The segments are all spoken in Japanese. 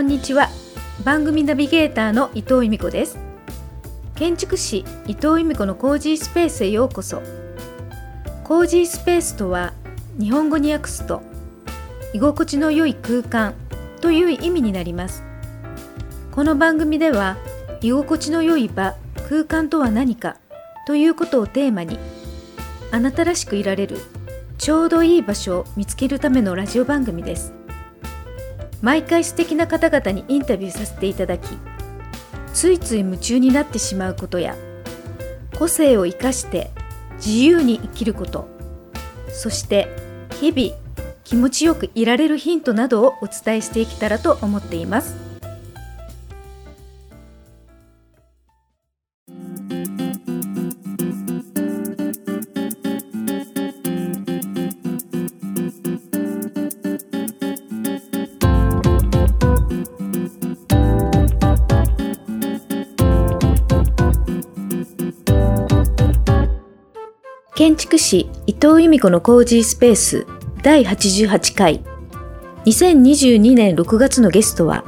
こんにちは。番組ナビゲーターの伊藤由美子です。建築士伊藤由美子のコージースペースへようこそ。コージースペースとは日本語に訳すと居心地の良い空間という意味になります。この番組では居心地の良い場空間とは何かということをテーマにあなたらしくいられるちょうどいい場所を見つけるためのラジオ番組です。毎回素敵な方々にインタビューさせていただきついつい夢中になってしまうことや個性を生かして自由に生きることそして日々気持ちよくいられるヒントなどをお伝えしていけたらと思っています。築士伊藤由美子のコージースペース第88回。2022年6月のゲストは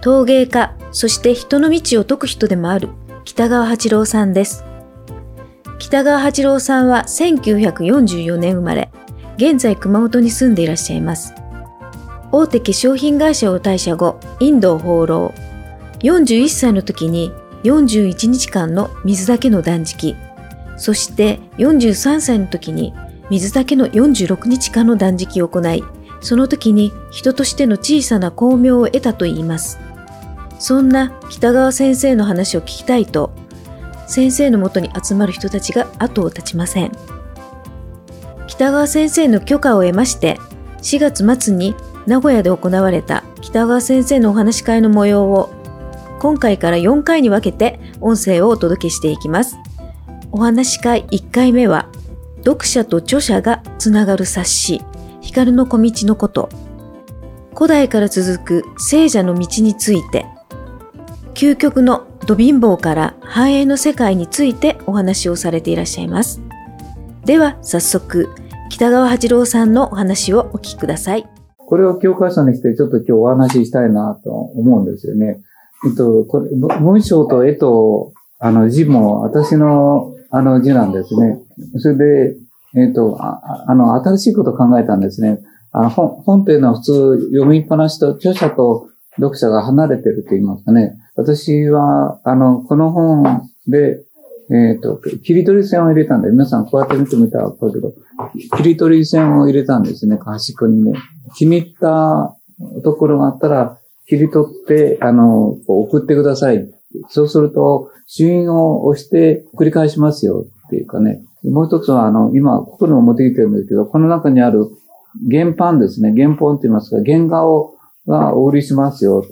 陶芸家そして人の道を解く人でもある北川八郎さんです。北川八郎さんは1944年生まれ現在熊本に住んでいらっしゃいます。大手化粧品会社を退社後インドを放浪41歳の時に41日間の水だけの断食。そして43歳の時に水だけの46日間の断食を行い、その時に人としての小さな巧妙を得たと言います。そんな北川先生の話を聞きたいと、先生のもとに集まる人たちが後を絶ちません。北川先生の許可を得まして、4月末に名古屋で行われた北川先生のお話し会の模様を、今回から4回に分けて音声をお届けしていきます。お話し会1回目は、読者と著者がつながる冊子、光の小道のこと、古代から続く聖者の道について、究極のド貧乏から繁栄の世界についてお話をされていらっしゃいます。では早速、北川八郎さんのお話をお聞きください。これを教科書にしてちょっと今日お話ししたいなと思うんですよね。えっと、これ文章と絵とあの字も私のあの字なんですね。それで、えっ、ー、とあ、あの、新しいことを考えたんですね。あの本、本というのは普通読みっぱなしと著者と読者が離れてると言いますかね。私は、あの、この本で、えっ、ー、と、切り取り線を入れたんで、皆さんこうやって見てみたらわかるけど、切り取り線を入れたんですね、端っこにね。気に入ったところがあったら、切り取って、あの、送ってください。そうすると、主因を押して繰り返しますよっていうかね。もう一つは、あの、今、ここにも持ってきてるんですけど、この中にある原版ですね。原本って言いますか、原画を、がお売りしますよ。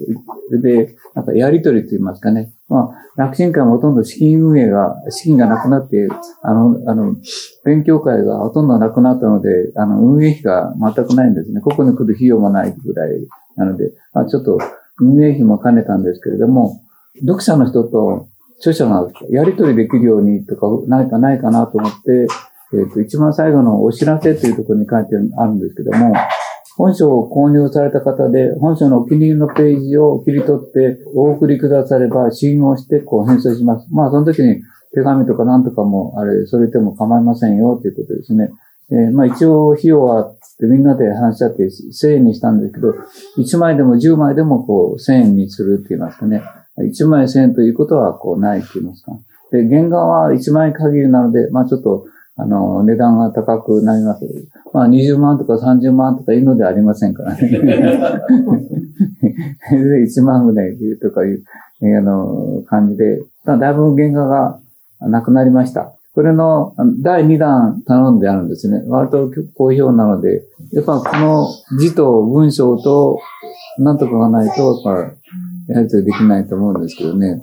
で、なんかやりとりと言いますかね。まあ、楽神会もほとんど資金運営が、資金がなくなって、あの、あの、勉強会がほとんどなくなったので、あの、運営費が全くないんですね。ここに来る費用もないぐらいなので、まあ、ちょっと運営費も兼ねたんですけれども、読者の人と著者がやり取りできるようにとか、ないかないかなと思って、えっ、ー、と、一番最後のお知らせというところに書いてあるんですけども、本書を購入された方で、本書のお気に入りのページを切り取ってお送りくだされば、信用してこう返送します。まあ、その時に手紙とか何とかも、あれ、それでも構いませんよということですね。えー、まあ一応費用はみんなで話し合って1000円にしたんですけど、1枚でも10枚でもこう1000円にするって言いますかね。1万円ということはこうないって言いますか？で、原画は1万円限りなので、まあちょっと、あの、値段が高くなります。まあ20万とか30万とかいうのではありませんからね。で、1万ぐらいとかいう、あの、感じで、だいぶ原画がなくなりました。これの第2弾頼んであるんですね。割と好評なので、やっぱこの字と文章となんとかがないと、やっぱやりとできないと思うんですけどね。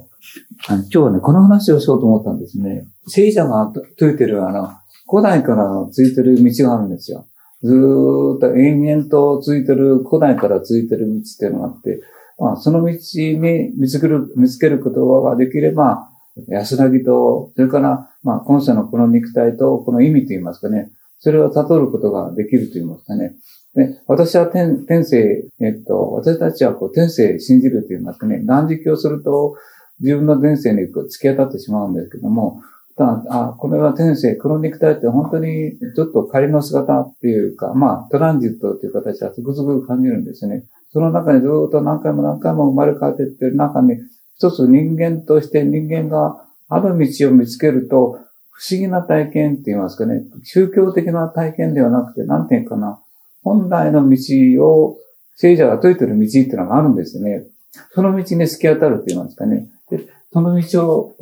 あの今日はね、この話をしようと思ったんですね。聖者が説いてるあの、古代からついてる道があるんですよ。ずーっと延々とついてる、古代からついてる道っていうのがあって、まあ、その道に見つける、見つけることができれば、安らぎと、それから、まあ、今世のこの肉体と、この意味といいますかね、それを悟ることができると言いますかね。で私は天天性、えっと、私たちはこう天性信じると言いますかね、断食をすると自分の前世に突き当たってしまうんですけども、ただあ、これは天性、この肉体って本当にちょっと仮の姿っていうか、まあ、トランジットという形はつくづく感じるんですね。その中にずっと何回も何回も生まれ変わっていってる中に、一つ人間として人間がある道を見つけると、不思議な体験って言いますかね、宗教的な体験ではなくて、なんていうかな、本来の道を聖者が説いてる道っていうのがあるんですよね。その道に突き当たるって言いますかね。でその道を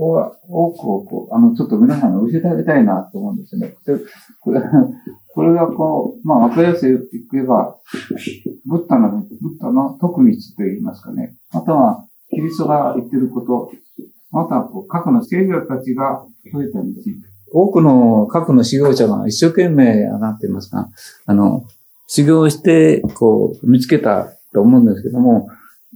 多くこう、あの、ちょっと皆さんに教えてあげたいなと思うんですね。でこれこれがこう、まあ、わかりやすい言えば、ブッダの、ブッダの特道と言いますかね。または、キリストが言ってること、または、こう、過去の聖者たちが説いた道。多くの過去の修行者が一生懸命、なっていますか、あの、修行して、こう、見つけたと思うんですけども、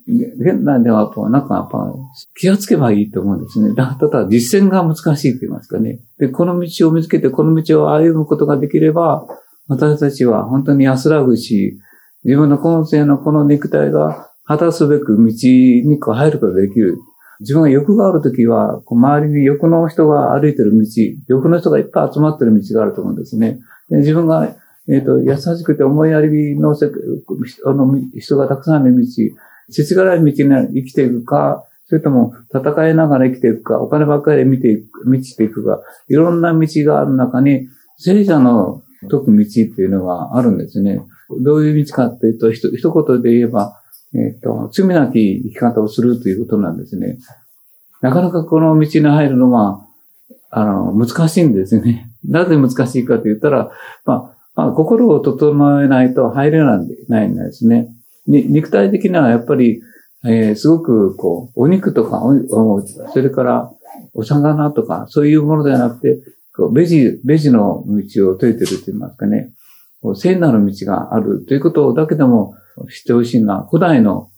現代では、なんかやっぱ、気がつけばいいと思うんですね。だただ、実践が難しいと言いますかね。で、この道を見つけて、この道を歩むことができれば、私たちは本当に安らぐし、自分の今世のこの肉体が果たすべく道にこう入ることができる。自分が欲があるときは、周りに欲の人が歩いてる道、欲の人がいっぱい集まってる道があると思うんですね。で自分が、えっ、ー、と、優しくて思いやりのせあの人がたくさんいる道、土がない道に生きていくか、それとも戦いながら生きていくか、お金ばっかりで見ていく、満ちていくか、いろんな道がある中に、聖者の解く道っていうのがあるんですね。どういう道かっていうと、一言で言えば、えっ、ー、と、罪なき生き方をするということなんですね。なかなかこの道に入るのは、あの、難しいんですね。なぜ難しいかと言ったら、まあ、まあ、心を整えないと入れないんですね。肉体的にはやっぱり、えー、すごく、こう、お肉とか、それから、お魚とか、そういうものではなくて、こうベジ、ベジの道を解いてると言いますかね、聖なる道があるということだけでも知ってほしいのは、古代の、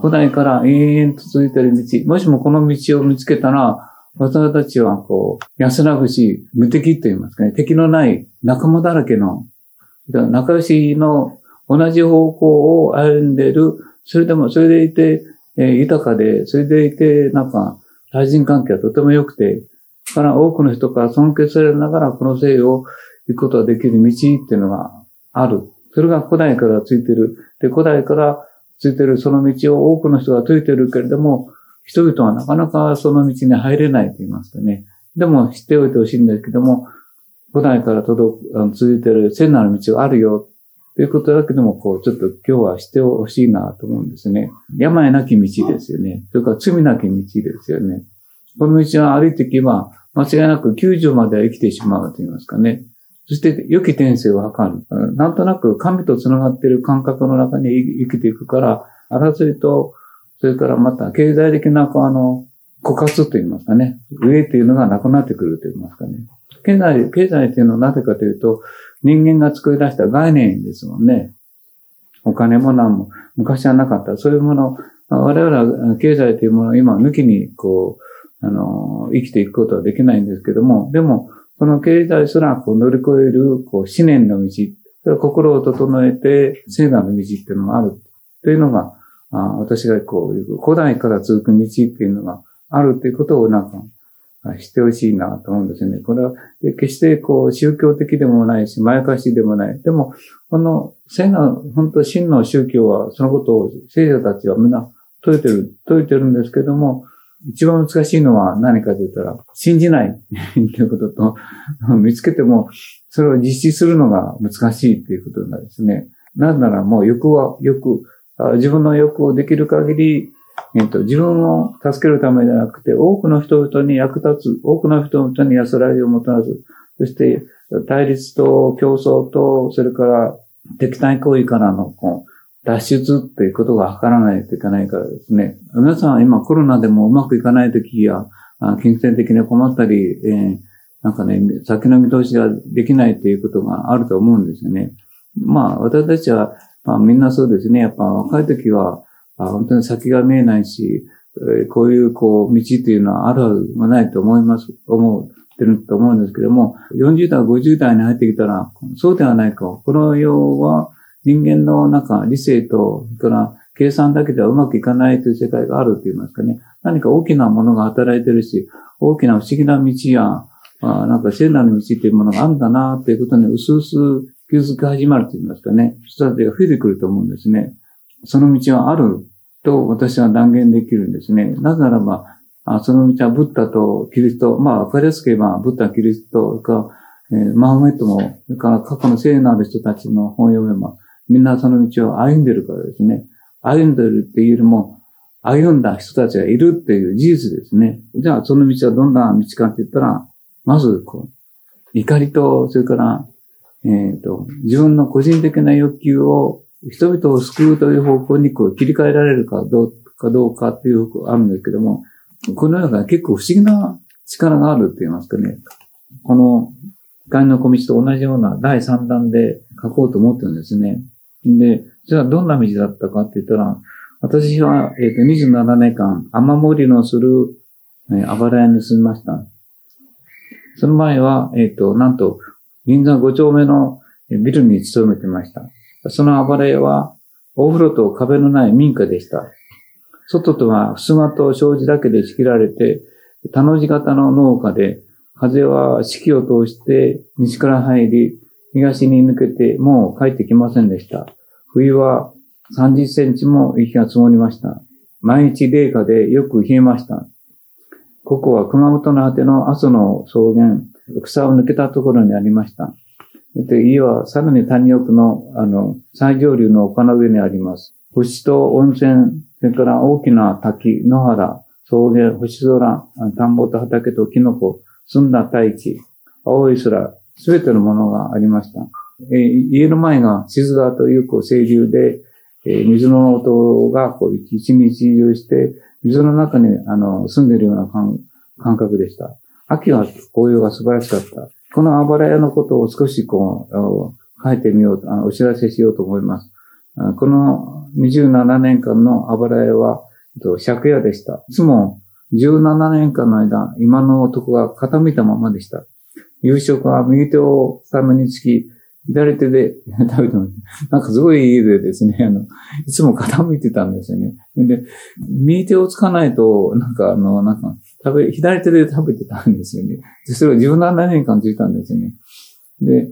古代から延々と続いている道、もしもこの道を見つけたら、私たちはこう、安らぐし、無敵と言いますかね、敵のない仲間だらけの、仲良しの同じ方向を歩んでいる、それでも、それでいて、えー、豊かで、それでいて、なんか、対人関係はとても良くて、から多くの人から尊敬されながらこの生を行くことができる道っていうのがある。それが古代からついてる。で、古代からついてるその道を多くの人が解いてるけれども、人々はなかなかその道に入れないと言いますかね。でも知っておいてほしいんですけども、古代から届く、あの続いてる聖なる道があるよ。ということだけでも、こう、ちょっと今日は知ってほしいなと思うんですね。病なき道ですよね。それから罪なき道ですよね。この道を歩いていけば、間違いなく90までは生きてしまうと言いますかね。そして、良き転生を図る。なんとなく神と繋がっている感覚の中に生きていくから、争いと、それからまた経済的な、あの、枯渇と言いますかね。上っていうのがなくなってくると言いますかね。経済、経済っていうのはなぜかというと、人間が作り出した概念ですもんね。お金も何も、昔はなかった。そういうもの、我々は経済というものを今抜きに、こう、あの、生きていくことはできないんですけども、でも、この経済すらこう乗り越える、こう、思念の道、心を整えて、聖なる道っていうのがある。というのが、あ私がこういう、古代から続く道っていうのがあるということをなんか、知ってほしいなと思うんですね。これは、決してこう、宗教的でもないし、まやかしでもない。でも、この、聖なる、本当真の宗教は、そのことを聖者たちはみんな解いてる、解いてるんですけども、一番難しいのは何かと言ったら、信じない ということと、見つけても、それを実施するのが難しいということなんですね。なぜならもう欲は、欲、自分の欲をできる限り、えっと、自分を助けるためではなくて、多くの人々に役立つ、多くの人々に安らぎをもたらす。そして、対立と競争と、それから敵対行為からのこう脱出っていうことが図らないといけないからですね。皆さんは今コロナでもうまくいかないときや、金銭的に困ったり、えー、なんかね、先の見通しができないということがあると思うんですよね。まあ、私たちは、まあみんなそうですね。やっぱ若い時は、本当に先が見えないし、こういう、こう、道っていうのはあるはずもないと思います、思う。ってると思うんですけども、40代、50代に入ってきたら、そうではないか。この世は人間の中、理性と、それから計算だけではうまくいかないという世界があると言いますかね。何か大きなものが働いてるし、大きな不思議な道や、あなんか聖なる道っていうものがあるんだなということに薄々気づき始まると言いますかね。人たちが増えてくると思うんですね。その道はあると私は断言できるんですね。なぜならば、あその道はブッダとキリスト、まあ、わかりやすく言えば、ブッダ、キリストか、えー、マホメットも、それから過去の聖なる人たちの本読めば、みんなその道を歩んでるからですね。歩んでるっていうよりも、歩んだ人たちがいるっていう事実ですね。じゃあ、その道はどんな道かって言ったら、まず、こう、怒りと、それから、えっ、ー、と、自分の個人的な欲求を、人々を救うという方向にこう切り替えられるかどうかどうかっていうあるんですけども、この世が結構不思議な力があるって言いますかね。この光の小道と同じような第3弾で書こうと思ってるんですね。で、じゃあどんな道だったかって言ったら、私は、えっ、ー、と、27年間、雨漏りのする、えー、あばら屋に住みました。その前は、えっ、ー、と、なんと、銀座5丁目のビルに勤めてました。そのあばら屋は、お風呂と壁のない民家でした。外とは襖と障子だけで仕切られて、田の字型の農家で、風は四季を通して西から入り、東に抜けてもう帰ってきませんでした。冬は30センチも雪が積もりました。毎日冷夏でよく冷えました。ここは熊本の果ての阿蘇の草原、草を抜けたところにありました。で家はさらに谷奥の、あの、最上流の丘の上にあります。星と温泉、それから大きな滝、野原、草原、星空、田んぼと畑とキノコ、澄んだ大地、青い空、すべてのものがありました。えー、家の前が静川というこう清流で、えー、水の音がこう一日中して、水の中にあの住んでいるような感感覚でした。秋は紅葉が素晴らしかった。このあばら屋のことを少しこう、書いてみようと、あお知らせしようと思います。この27年間のあばら屋は、借家でした。いつも17年間の間、今の男が傾いたままでした。夕食は右手をためにつき、左手で 食べてます。なんかすごい家でですね、あの、いつも傾いてたんですよね。で、右手をつかないと、なんかあの、なんか、食べ、左手で食べてたんですよね。で、それを17年間ついたんですよね。で、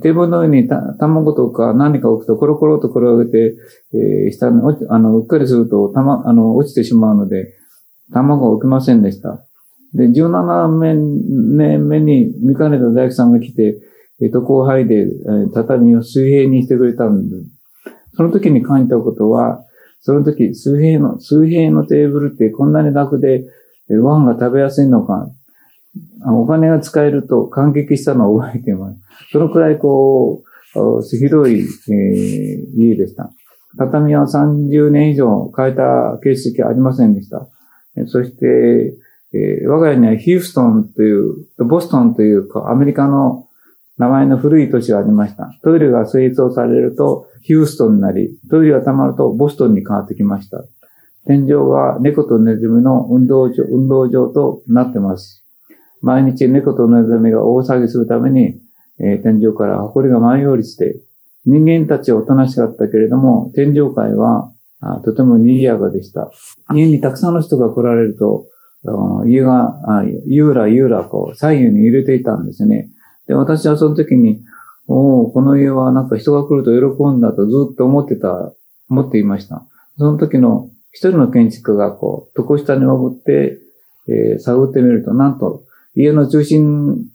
テーブルの上にた卵とか何か置くとコロコロと転げて、えー、下に落ち、あの、うっかりすると、たま、あの、落ちてしまうので、卵を置きませんでした。で、17年目に見かねた大工さんが来て、えっ、と、後輩で、えー、畳を水平にしてくれたんで、その時に感じたことは、その時、水平の、水平のテーブルってこんなに楽で、えご飯が食べやすいのか、お金が使えると感激したのを覚えています。そのくらいこう、広い、えー、家でした。畳は30年以上変えた形跡ありませんでした。そして、えー、我が家にはヒューストンという、ボストンというアメリカの名前の古い都市がありました。トイレが清掃されるとヒューストンになり、トイレが溜まるとボストンに変わってきました。天井は猫とネズミの運動場運動場となってます。毎日猫とネズミが大騒ぎするために、えー、天井から埃が舞い降りして、人間たちはおとなしかったけれども、天井界はあとても賑やかでした。家にたくさんの人が来られると、家が、ゆうらゆうらこう、左右に揺れていたんですね。で、私はその時に、おおこの家はなんか人が来ると喜んだとずっと思ってた、思っていました。その時の一人の建築家がこう、床下に潜って、えー、探ってみると、なんと、家の中心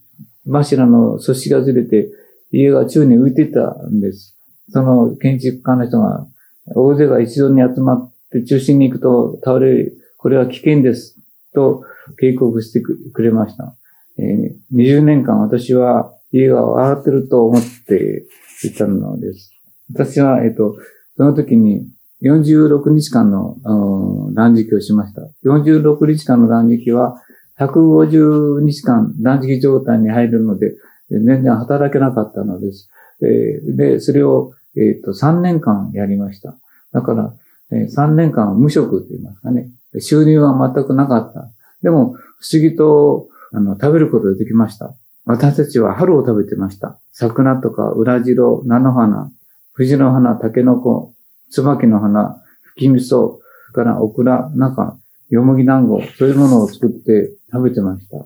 柱の寿司がずれて、家が宙に浮いてたんです。その建築家の人が、大勢が一度に集まって中心に行くと倒れる、これは危険です。と警告してくれました。えー、20年間私は家が笑ってると思っていたのです。私は、えっ、ー、と、その時に46日間のうん断食をしました。46日間の断食は150日間断食状態に入るので、全然働けなかったのです。で、それを、えっ、ー、と3年間やりました。だから、え3年間は無職と言いますかね。収入は全くなかった。でも、不思議と、あの、食べることができました。私たちは春を食べてました。桜とか、裏白、菜の花、藤の花、竹の子、椿の花、吹き味噌、からオクラ、中、よもぎ団子、そういうものを作って食べてました。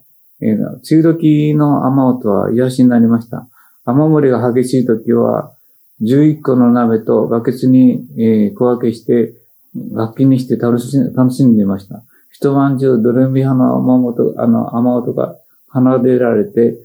えー、梅雨時の雨音は癒しになりました。雨漏りが激しい時は、11個の鍋とバケツに、えー、小分けして、楽器にして楽し楽しんでいました。一晩中ドレミ派の雨音、あの、雨音が奏でられて、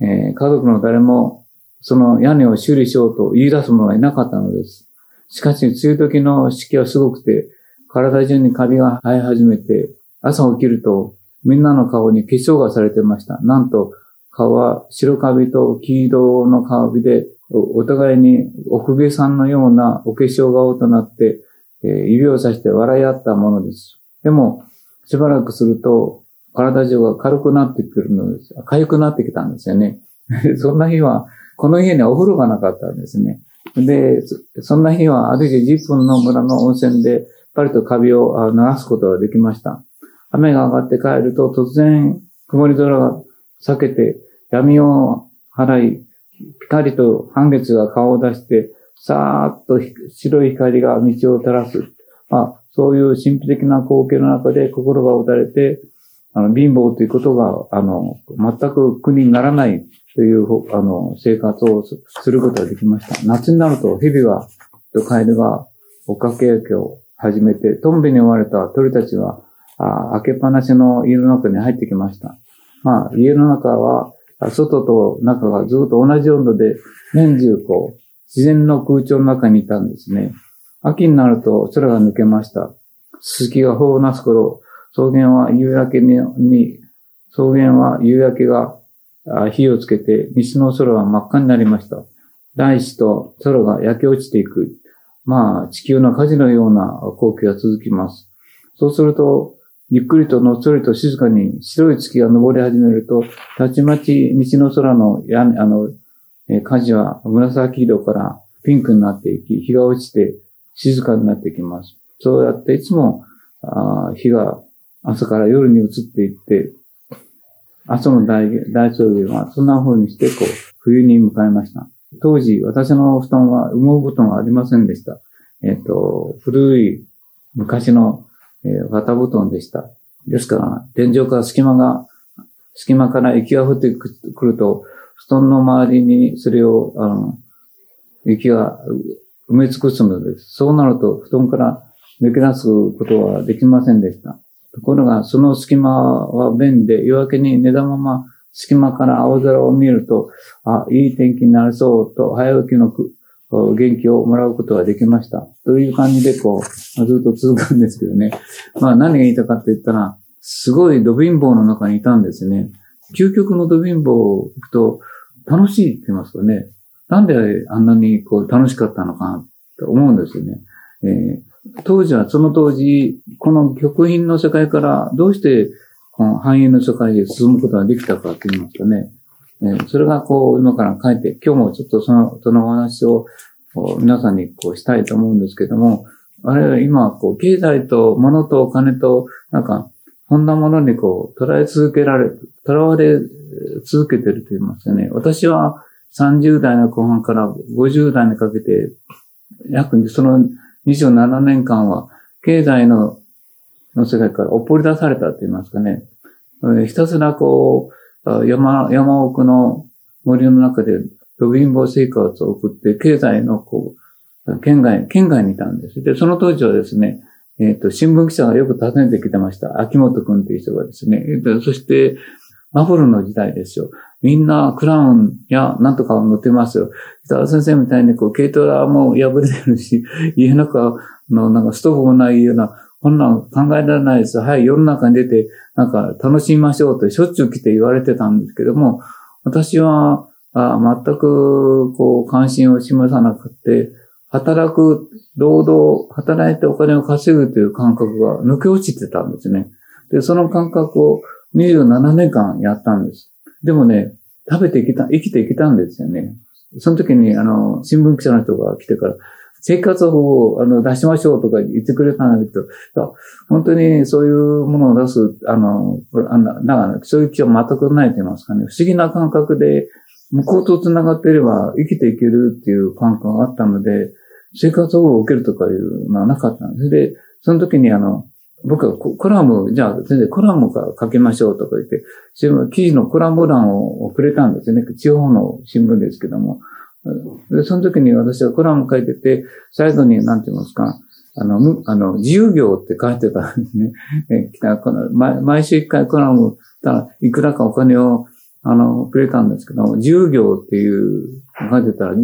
えー、家族の誰もその屋根を修理しようと言い出す者はいなかったのです。しかし、梅雨時の湿気はすごくて、体中にカビが生え始めて、朝起きると、みんなの顔に化粧がされていました。なんと、顔は白カビと黄色のカビで、お互いにお公家さんのようなお化粧顔となって、えー、指をさして笑い合ったものです。でも、しばらくすると、体中が軽くなってくるのです。痒くなってきたんですよね。そんな日は、この家にはお風呂がなかったんですね。で、そんな日は歩いて10分の村の温泉で、パリとカビを流すことができました。雨が上がって帰ると突然曇り空が避けて闇を払い、ピカリと半月が顔を出して、さーっと白い光が道を照らす。あ、そういう神秘的な光景の中で心が打たれて、あの、貧乏ということが、あの、全く苦にならないという、あの、生活をすることができました。夏になると蛇が、とカエルが追っかけ焼きを始めて、トンビに追われた鳥たちは、あ開けっぱなしの家の中に入ってきました。まあ、家の中は、外と中がずっと同じ温度で、年中こう、自然の空調の中にいたんですね。秋になると空が抜けました。すすきが頬をなす頃、草原は夕焼けに、草原は夕焼けが火をつけて、西の空は真っ赤になりました。大地と空が焼け落ちていく。まあ、地球の火事のような光景が続きます。そうすると、ゆっくりとのっそりと静かに白い月が昇り始めると、たちまち西の空の屋、あの、火事は紫色からピンクになっていき、日が落ちて静かになってきます。そうやっていつも、あ日が朝から夜に移っていって、朝の大大草原はそんな風にしてこう、冬に迎えました。当時、私の布団は羽毛布団はありませんでした。えっ、ー、と、古い昔の、えー、綿布団でした。ですから、天井から隙間が、隙間から雪が降ってくると、布団の周りにそれを、あの、雪が埋め尽くすのです。そうなると、布団から抜け出すことはできませんでした。ところが、その隙間は便で、夜明けに寝たまま隙間から青空を見ると、あ、いい天気になりそうと、早起きの元気をもらうことができました。という感じで、こう、ずっと続くんですけどね。まあ、何が言いたかって言ったら、すごいド貧乏の中にいたんですね。究極のド貧乏行くと、楽しいって言いますとね、なんであんなにこう楽しかったのかなと思うんですよね。えー、当時は、その当時、この極品の世界からどうしてこの繁栄の世界へ進むことができたかと言いますとね、えー、それがこう今から書いて、今日もちょっとその、そのお話を皆さんにこうしたいと思うんですけども、あれは今、こう、経済と物とお金と、なんか、こんなものにこう、捉え続けられ、囚われ続けてると言いますよね。私は30代の後半から50代にかけて、約その27年間は、経済のの世界からおっぽり出されたと言いますかね。ひたすらこう、山、山奥の森の中で、ド貧乏生活を送って、経済のこう、県外、県外にいたんです。で、その当時はですね、えっ、ー、と、新聞記者がよく訪ねてきてました。秋元くんという人がですね。そして、バブルの時代ですよ。みんなクラウンやなんとかを乗ってますよ。北川先生みたいにこう、軽トラも破れてるし、家の中のなんかストーブもないようなこんなん考えられないです。はい、世の中に出て、なんか楽しみましょうとしょっちゅう来て言われてたんですけども、私はあ全くこう関心を示さなくて、働く、労働、働いてお金を稼ぐという感覚が抜け落ちてたんですね。で、その感覚を27年間やったんです。でもね、食べてきた、生きてきたんですよね。その時に、あの、新聞記者の人が来てから、生活保護をあの出しましょうとか言ってくれたんだけど、本当にそういうものを出す、あの、あのなんかそういう気は全くないと言いますかね、不思議な感覚で、向こうと繋がっていれば生きていけるっていう感覚があったので、生活保護を受けるとかいうのはなかったんです。で、その時にあの、僕はコラム、じゃあ全然コラムか書きましょうとか言って、記事のコラム欄をくれたんですよね。地方の新聞ですけども。で、その時に私はコラム書いてて、最後に、なんて言いますか、あの、あの、自由業って書いてたんですね。え、この毎毎週一回コラム、たらいくらかお金を、あの、くれたんですけど、自由業っていう、書いてたら、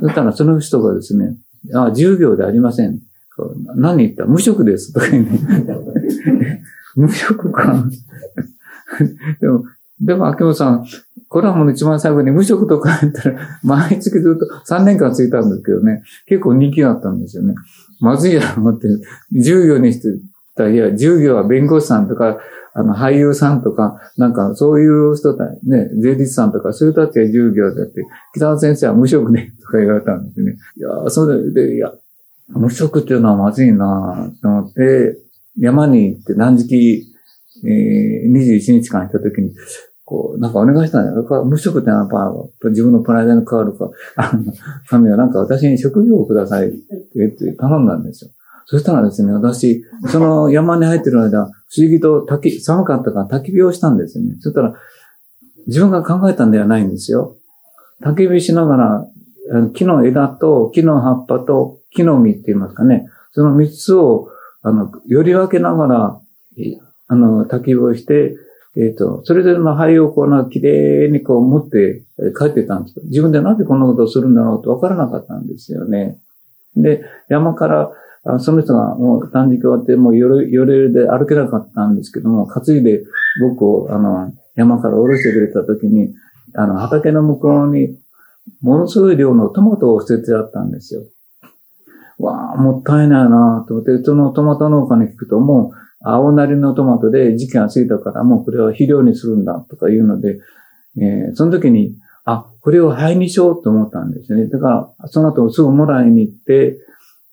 そしたらその人がですね、あ、自由業でありません。何言った？無職ですとか言うね。無職か。でも、でも、秋元さん、コラムの一番最後に無職とか言ったら、毎月ずっと3年間ついたんですけどね、結構人気があったんですよね。まずいやろ思って、従業にしてたいや、従業は弁護士さんとか、あの、俳優さんとか、なんか、そういう人たち、ね、税理士さんとか、そういう人たちは従業であって、北田先生は無職で、とか言われたんですね。いや、そうで、いや、無職っていうのはまずいなと思って、山に行って何時期、えー、21日間行った時に、こう、なんかお願いしたんだよ。無職ってやっぱ自分のプライドに変わるか、あの、神はなんか私に職業をくださいって言って頼んだんですよ。そしたらですね、私、その山に入ってる間、不思議と焚き、寒かったから焚き火をしたんですよね。そしたら、自分が考えたんではないんですよ。焚き火しながら、木の枝と木の葉っぱと木の実って言いますかね。その三つを、あの、より分けながら、あの、焚き火をして、えっ、ー、と、それぞれの灰をこうな、綺麗にこう持って帰ってたんです自分でなんでこんなことをするんだろうと分からなかったんですよね。で、山から、あその人がもう短時終わって、もう夜、夜で歩けなかったんですけども、担いで僕を、あの、山から降ろしてくれた時に、あの、畑の向こうに、ものすごい量のトマトを捨ててあったんですよ。わあ、もったいないなと思って、そのトマト農家に聞くと、もう、青なりのトマトで時期が過ぎたからもうこれは肥料にするんだとか言うので、えー、その時に、あ、これを灰にしようと思ったんですね。だから、その後すぐもらいに行って、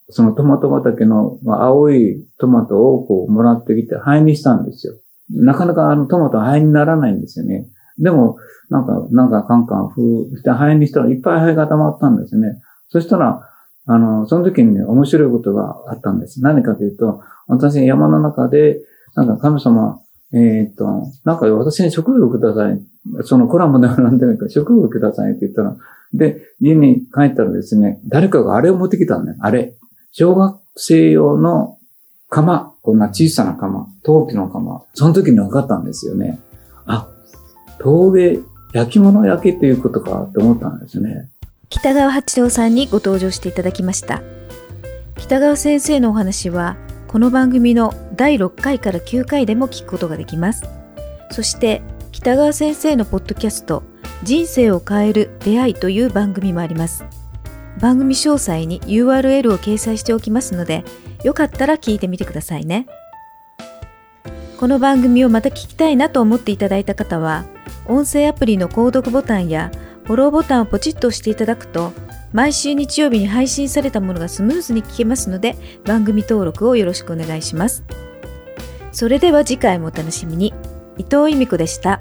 そのトマト畑の青いトマトをこうもらってきて灰にしたんですよ。なかなかあのトマトは灰にならないんですよね。でも、なんか、なんかカンカン風して灰にしたらいっぱい灰が溜まったんですね。そしたら、あの、その時にね、面白いことがあったんです。何かというと、私山の中で、なんか神様、えー、っと、なんか私に職業をください。そのコラムでは何でもいいから、職業をくださいって言ったら、で、家に帰ったらですね、誰かがあれを持ってきたんだよ。あれ。小学生用の釜。こんな小さな釜。陶器の釜。その時に分かったんですよね。あ、陶芸、焼き物焼けっていうことかって思ったんですね。北川八郎さんにご登場していただきました。北川先生のお話は、この番組の第6回から9回でも聞くことができます。そして、北川先生のポッドキャスト、人生を変える出会いという番組もあります。番組詳細に URL を掲載しておきますので、よかったら聞いてみてくださいね。この番組をまた聞きたいなと思っていただいた方は、音声アプリの購読ボタンやフォローボタンをポチッと押していただくと、毎週日曜日に配信されたものがスムーズに聞けますので番組登録をよろしくお願いします。それでは次回もお楽しみに。伊藤由美子でした。